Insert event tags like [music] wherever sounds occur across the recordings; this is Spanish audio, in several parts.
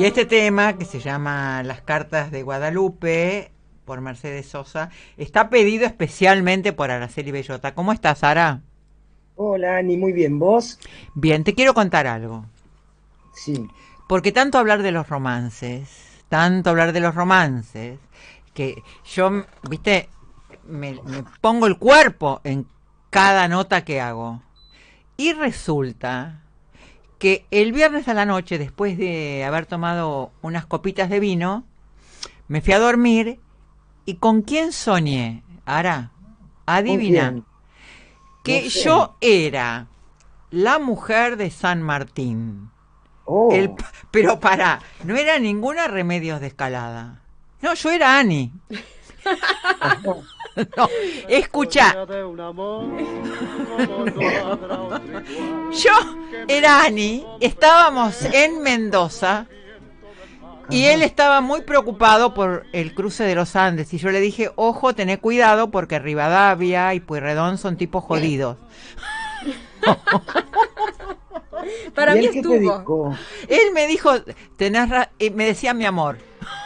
Y este tema, que se llama Las cartas de Guadalupe, por Mercedes Sosa, está pedido especialmente por Araceli Bellota. ¿Cómo estás, Sara? Hola, Ani, muy bien. ¿Vos? Bien, te quiero contar algo. Sí. Porque tanto hablar de los romances, tanto hablar de los romances, que yo, viste, me, me pongo el cuerpo en cada nota que hago. Y resulta que el viernes a la noche, después de haber tomado unas copitas de vino, me fui a dormir y ¿con quién soñé? Ara, adivina. Que No sé. yo era la mujer de San Martín. Oh, El- pero para, no era ninguna Remedios de Escalada. No, yo era Ani. [laughs] [laughs] No, escucha, yo era Ani, estábamos en Mendoza y él estaba muy preocupado por el cruce de los Andes y yo le dije, ojo, tené cuidado porque Rivadavia y Pueyrredón son tipos jodidos. Para ¿Y mí él qué te estuvo. dijo? Él me dijo, tenés ra-", y me decía mi amor.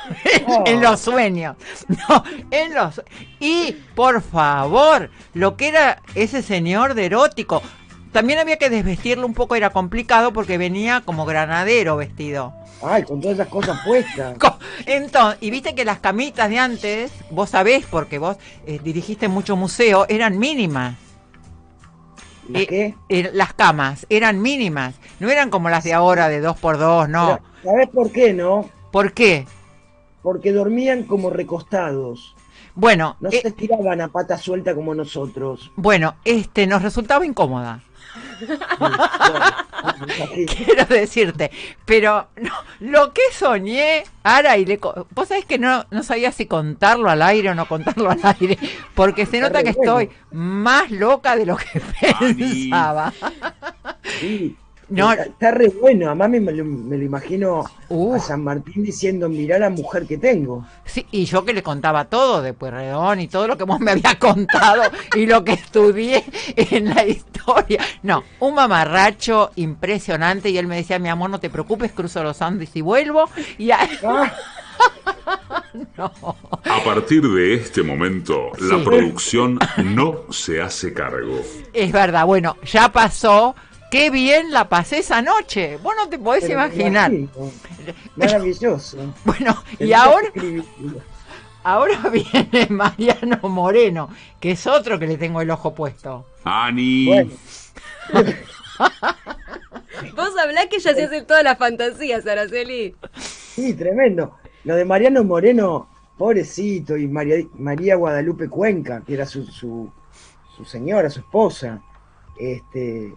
[laughs] Oh. en los sueños. [laughs] No, en los Y por favor, lo que era ese señor de erótico. También había que desvestirlo un poco, era complicado porque venía como granadero vestido. Ay, con todas esas cosas puestas. [laughs] Entonces, y viste que las camitas de antes, vos sabés porque vos eh, dirigiste mucho museo, eran mínimas. ¿La Eh, qué? eh, las camas eran mínimas, no eran como las de ahora de dos por dos, no. Pero, ¿Sabés por qué no? ¿Por qué? Porque dormían como recostados. Bueno, No eh, se estiraban a pata suelta como nosotros. bueno, este nos resultaba incómoda. [laughs] Quiero decirte. Pero no, lo que soñé, Ara, y le, co- vos sabés que no, no sabía si contarlo al aire o no contarlo al aire, porque se nota que estoy más loca de lo que pensaba. Sí. No. Está, está re bueno. Además me, me lo, me lo imagino Uh. a San Martín diciendo, mirá la mujer que tengo. Sí, y yo que le contaba todo de Pueyrredón y todo lo que vos me había contado y lo que estudié en la historia. No, un mamarracho impresionante y él me decía, mi amor, no te preocupes, cruzo los Andes y vuelvo. Y a- Ah, [laughs] no. A partir de este momento, la producción no se hace cargo. Es verdad, bueno, ya pasó. Qué bien la pasé esa noche. Vos no te podés pero imaginar. imagino. Maravilloso. [laughs] Bueno, y ahora, ahora [laughs] viene Mariano Moreno, que es otro que le tengo el ojo puesto. Ani, Bueno, Vos hablás que ya se hacen todas las fantasías, Araceli. sí, tremendo. Lo de Mariano Moreno, pobrecito, y María, María Guadalupe Cuenca, que era su, su, su señora, su esposa. Este,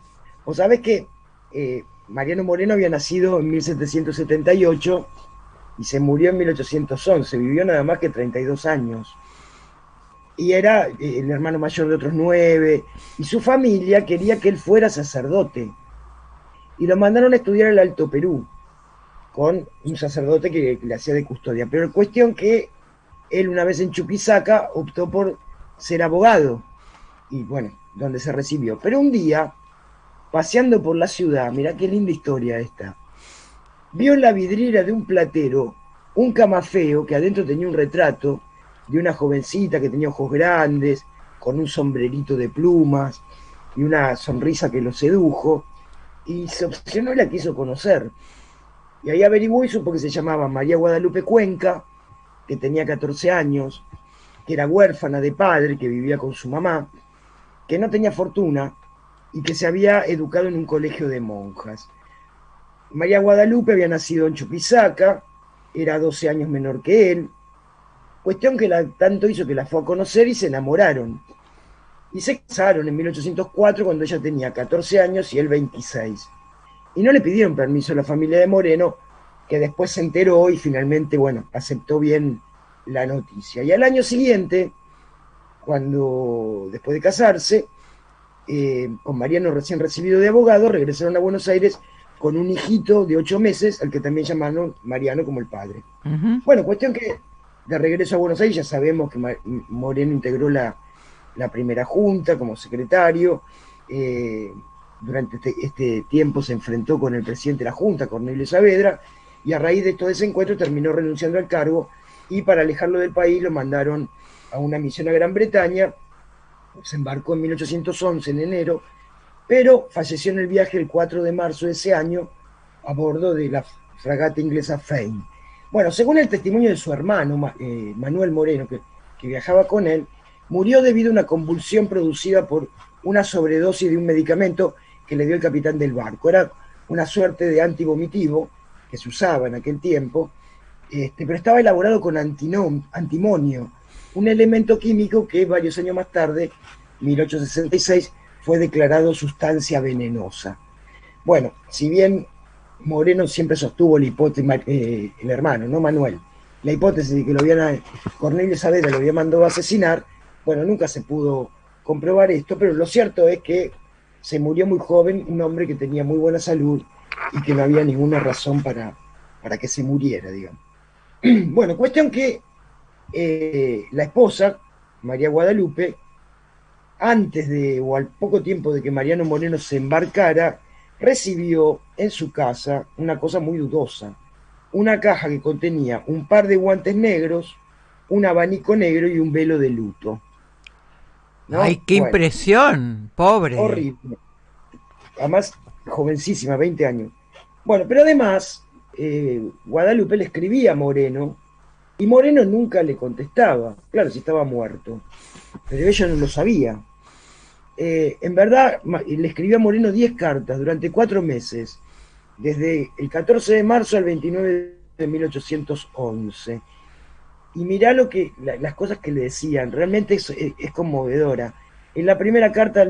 vos sabés que eh, Mariano Moreno había nacido en 1778 y se murió en 1811, vivió nada más que 32 años. Y era eh, el hermano mayor de otros nueve, y su familia quería que él fuera sacerdote. Y lo mandaron a estudiar al Alto Perú, con un sacerdote que le hacía de custodia. Pero cuestión que él una vez en Chuquisaca optó por ser abogado, y bueno, donde se recibió. Pero un día, paseando por la ciudad, mirá qué linda historia esta, vio en la vidriera de un platero un camafeo que adentro tenía un retrato de una jovencita que tenía ojos grandes, con un sombrerito de plumas y una sonrisa que lo sedujo, y se obsesionó y la quiso conocer. Y ahí averiguó y supo que se llamaba María Guadalupe Cuenca, que tenía 14 años, que era huérfana de padre, que vivía con su mamá, que no tenía fortuna y que se había educado en un colegio de monjas. María Guadalupe había nacido en Chuquisaca, era 12 años menor que él, cuestión que la, tanto hizo que la fue a conocer y se enamoraron. Y se casaron en 1804 cuando ella tenía 14 años y él 26. Y no le pidieron permiso a la familia de Moreno, que después se enteró y finalmente, bueno, aceptó bien la noticia. Y al año siguiente, cuando después de casarse, eh, con Mariano recién recibido de abogado, regresaron a Buenos Aires con un hijito de ocho meses, al que también llamaron Mariano como el padre. Bueno, cuestión que de regreso a Buenos Aires ya sabemos que Moreno integró la, la primera junta como secretario. eh, durante este, este tiempo se enfrentó con el presidente de la junta, Cornelio Saavedra, y a raíz de todo ese encuentro terminó renunciando al cargo y para alejarlo del país lo mandaron a una misión a Gran Bretaña, se embarcó en 1811 en enero, pero falleció en el viaje el 4 de marzo de ese año a bordo de la fragata inglesa Fame. Bueno, según el testimonio de su hermano, eh, Manuel Moreno, que, viajaba con él, murió debido a una convulsión producida por una sobredosis de un medicamento que le dio el capitán del barco. Era una suerte de antivomitivo que se usaba en aquel tiempo, este, pero estaba elaborado con antimonio, un elemento químico que varios años más tarde, 1866, fue declarado sustancia venenosa. Bueno, si bien Moreno siempre sostuvo la hipótesis, eh, el hermano, no Manuel, la hipótesis de que lo Cornelio Saavedra lo había mandado a asesinar, bueno, nunca se pudo comprobar esto, pero lo cierto es que se murió muy joven, un hombre que tenía muy buena salud y que no había ninguna razón para, para que se muriera, digamos. [clears throat] Bueno, cuestión que eh, la esposa, María Guadalupe, antes de o al poco tiempo de que Mariano Moreno se embarcara, recibió en su casa una cosa muy dudosa, una caja que contenía un par de guantes negros, un abanico negro y un velo de luto. ¡Ay, qué impresión! Pobre. Horrible. Además, jovencísima, 20 años. Bueno, pero además, eh, Guadalupe le escribía a Moreno y Moreno nunca le contestaba. Claro, si estaba muerto. Pero ella no lo sabía. Eh, en verdad, le escribió a Moreno 10 cartas durante cuatro meses, desde el 14 de marzo al 29 de 1811. Y mirá lo que, las cosas que le decían, realmente es, conmovedora. En la primera carta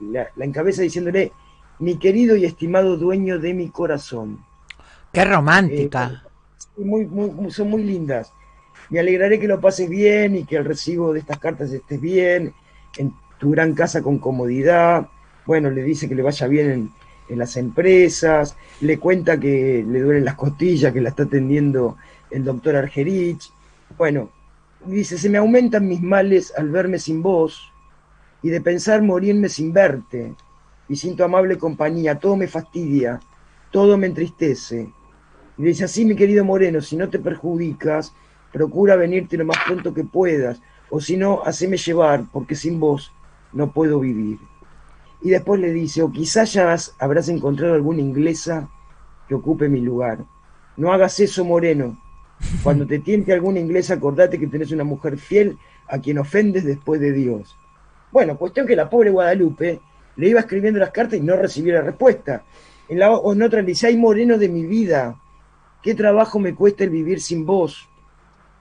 la, encabeza diciéndole, mi querido y estimado dueño de mi corazón. Qué romántica. Eh, muy, son muy lindas. Me alegraré que lo pases bien y que el recibo de estas cartas estés bien, en tu gran casa con comodidad. Bueno, le dice que le vaya bien en, en las empresas, le cuenta que le duelen las costillas, que la está atendiendo el doctor Argerich. Bueno, dice, se me aumentan mis males al verme sin vos y de pensar morirme sin verte y sin tu amable compañía, todo me fastidia, todo me entristece. Y dice así, mi querido Moreno, si no te perjudicas, procura venirte lo más pronto que puedas, o si no, haceme llevar, porque sin vos no puedo vivir. Y después le dice, o quizás ya habrás encontrado alguna inglesa que ocupe mi lugar. No hagas eso, Moreno. Cuando te tiente alguna inglesa, acordate que tenés una mujer fiel a quien ofendes después de Dios. Bueno, cuestión que la pobre Guadalupe le iba escribiendo las cartas y no recibiera respuesta. En, la, otra le dice, ay Moreno de mi vida, qué trabajo me cuesta el vivir sin vos.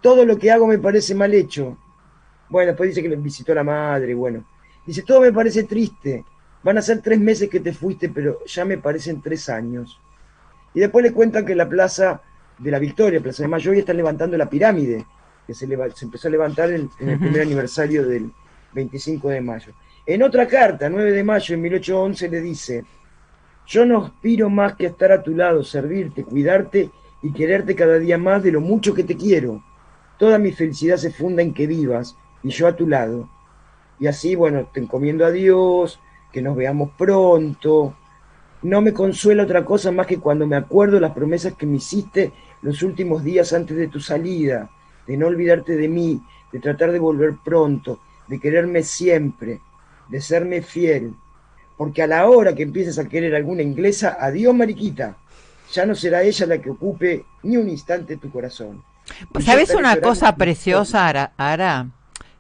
Todo lo que hago me parece mal hecho. Bueno, después dice que le visitó la madre, bueno. Dice, todo me parece triste. Van a ser tres meses que te fuiste, pero ya me parecen tres años. Y después le cuentan que la plaza de la Victoria, Plaza de Mayo, hoy están levantando la pirámide, que se, se empezó a levantar en, el primer aniversario del 25 de mayo. En otra carta, 9 de mayo de 1811, le dice, yo no aspiro más que a estar a tu lado, servirte, cuidarte y quererte cada día más de lo mucho que te quiero. Toda mi felicidad se funda en que vivas y yo a tu lado. Y así, bueno, te encomiendo a Dios, que nos veamos pronto. No me consuela otra cosa más que cuando me acuerdo las promesas que me hiciste los últimos días antes de tu salida, de no olvidarte de mí, de tratar de volver pronto, de quererme siempre, de serme fiel. Porque a la hora que empieces a querer alguna inglesa, adiós mariquita, ya no será ella la que ocupe ni un instante tu corazón. ¿Sabes una cosa preciosa, Ara?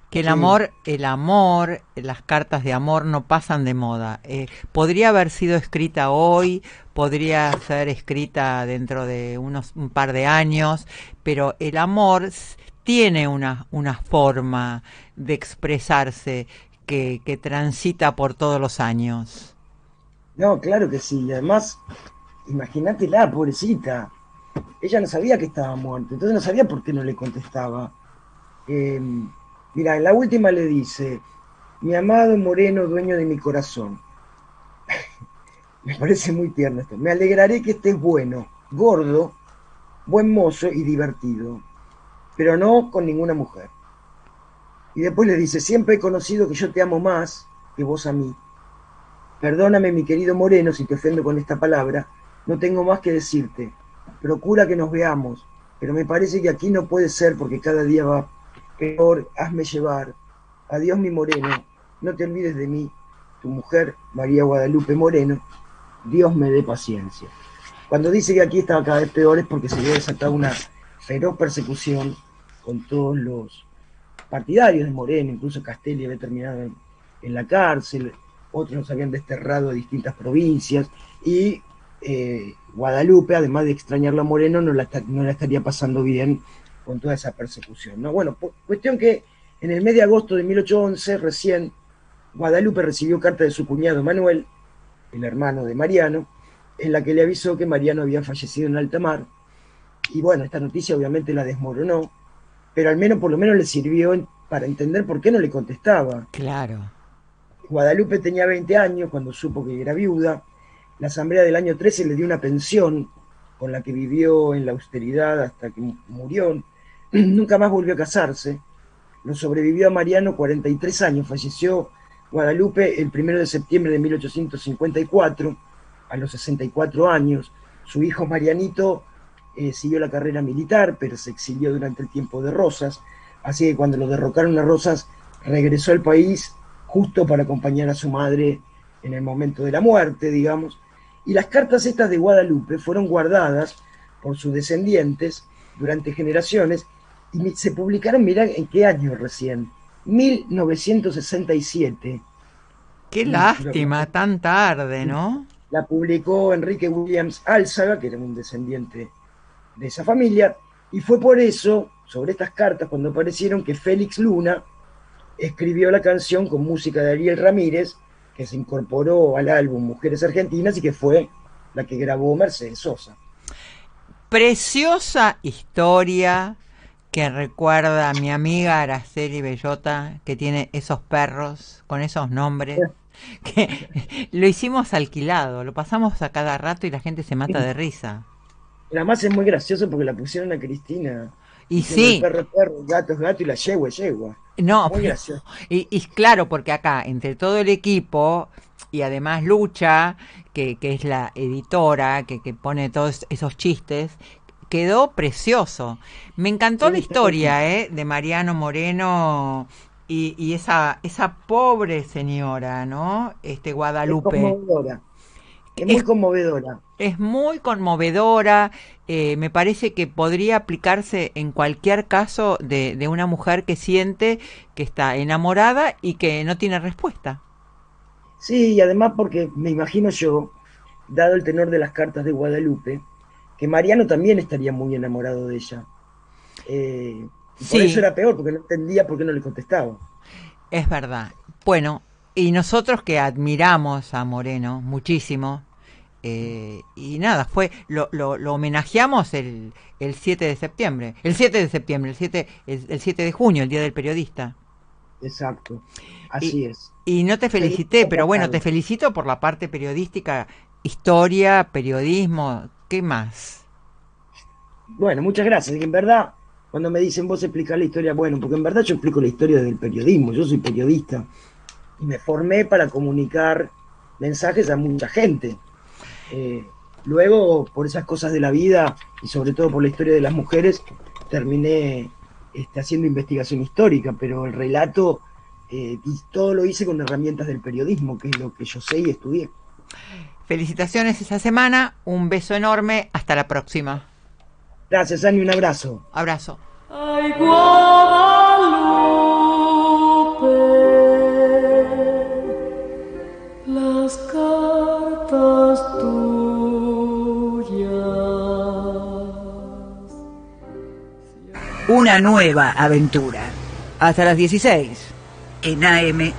Que el amor, el amor, las cartas de amor no pasan de moda. Eh, podría haber sido escrita hoy, podría ser escrita dentro de unos un par de años, pero el amor tiene una, una forma de expresarse que, que transita por todos los años. No, claro que sí. Además, imagínatela, pobrecita. Ella no sabía que estaba muerta, entonces no sabía por qué no le contestaba. Eh, Mira, en la última le dice, mi amado Moreno, dueño de mi corazón. [laughs] Me parece muy tierno esto. Me alegraré que estés bueno, gordo, buen mozo y divertido, pero no con ninguna mujer. Y después le dice, siempre he conocido que yo te amo más que vos a mí. Perdóname, mi querido Moreno, si te ofendo con esta palabra, no tengo más que decirte. procura que nos veamos, pero me parece que aquí no puede ser porque cada día va peor, hazme llevar. Adiós mi moreno, no te olvides de mí, tu mujer María Guadalupe Moreno, Dios me dé paciencia. Cuando dice que aquí estaba cada vez peor es porque se había desatado una feroz persecución con todos los partidarios de Moreno, incluso Castelli había terminado en, en la cárcel, otros los habían desterrado a distintas provincias y eh, Guadalupe, además de extrañarlo a Moreno, no la, esta- no la estaría pasando bien con toda esa persecución. ¿no? Bueno, cuestión que en el mes de agosto de 1811, recién, Guadalupe recibió carta de su cuñado Manuel, el hermano de Mariano, en la que le avisó que Mariano había fallecido en alta mar. Y bueno, esta noticia obviamente la desmoronó, pero al menos por lo menos le sirvió para entender por qué no le contestaba. Claro. Guadalupe tenía 20 años cuando supo que era viuda. La asamblea del año 13 le dio una pensión con la que vivió en la austeridad hasta que mu- murió. [clears throat] Nunca más volvió a casarse. Lo sobrevivió a Mariano 43 años. Falleció Guadalupe el 1 de septiembre de 1854, a los 64 años. Su hijo Marianito eh, siguió la carrera militar, pero se exilió durante el tiempo de Rosas. Así que cuando lo derrocaron a Rosas, regresó al país justo para acompañar a su madre en el momento de la muerte, digamos. Y las cartas estas de Guadalupe fueron guardadas por sus descendientes durante generaciones y se publicaron, mirá en qué año recién, 1967. Qué lástima, tan tarde, ¿no? La publicó Enrique Williams Álzaga, que era un descendiente de esa familia, y fue por eso, sobre estas cartas, cuando aparecieron, que Félix Luna escribió la canción con música de Ariel Ramírez, que se incorporó al álbum Mujeres Argentinas y que fue la que grabó Mercedes Sosa. Preciosa historia que recuerda a mi amiga Araceli Bellota, que tiene esos perros con esos nombres. [laughs] Que lo hicimos alquilado, lo pasamos a cada rato y la gente se mata de risa. Además es muy gracioso porque la pusieron a Cristina. Y sí, El perro, perro, gato gato y la yegua yegua. No, Muy. Y, y claro, porque acá, entre todo el equipo, y además Lucha, que, que es la editora, que, que pone todos esos chistes, quedó precioso. Me encantó Sí, la historia eh, de Mariano Moreno y, y esa, esa pobre señora, ¿no? Este Es Guadalupe. conmovedora. Es muy Es- conmovedora. Es muy conmovedora, eh, me parece que podría aplicarse en cualquier caso de, de una mujer que siente que está enamorada y que no tiene respuesta. Sí, y además porque me imagino yo, dado el tenor de las cartas de Guadalupe, que Mariano también estaría muy enamorado de ella. Eh, y por Sí. eso era peor, porque no entendía por qué no le contestaba. Es verdad. Bueno, y nosotros que admiramos a Moreno muchísimo, eh, y nada, fue lo, lo, lo homenajeamos el, el 7 de septiembre, el 7 de septiembre, el 7, el, el 7 de junio, el Día del Periodista. Exacto. Así es. Y no te felicité, pero bueno, te felicito por la parte periodística, historia, periodismo, ¿qué más? Bueno, muchas gracias. Y en verdad, cuando me dicen vos explicás la historia, bueno, porque en verdad yo explico la historia del periodismo, yo soy periodista y me formé para comunicar mensajes a mucha gente. Eh, luego, por esas cosas de la vida y sobre todo por la historia de las mujeres, terminé este, haciendo investigación histórica, pero el relato eh, y todo lo hice con herramientas del periodismo, que es lo que yo sé y estudié. Felicitaciones esa semana, un beso enorme, hasta la próxima. Gracias, Ani, un abrazo. Abrazo. Ay, Guadalupe, Una nueva aventura. Hasta las 16 en AM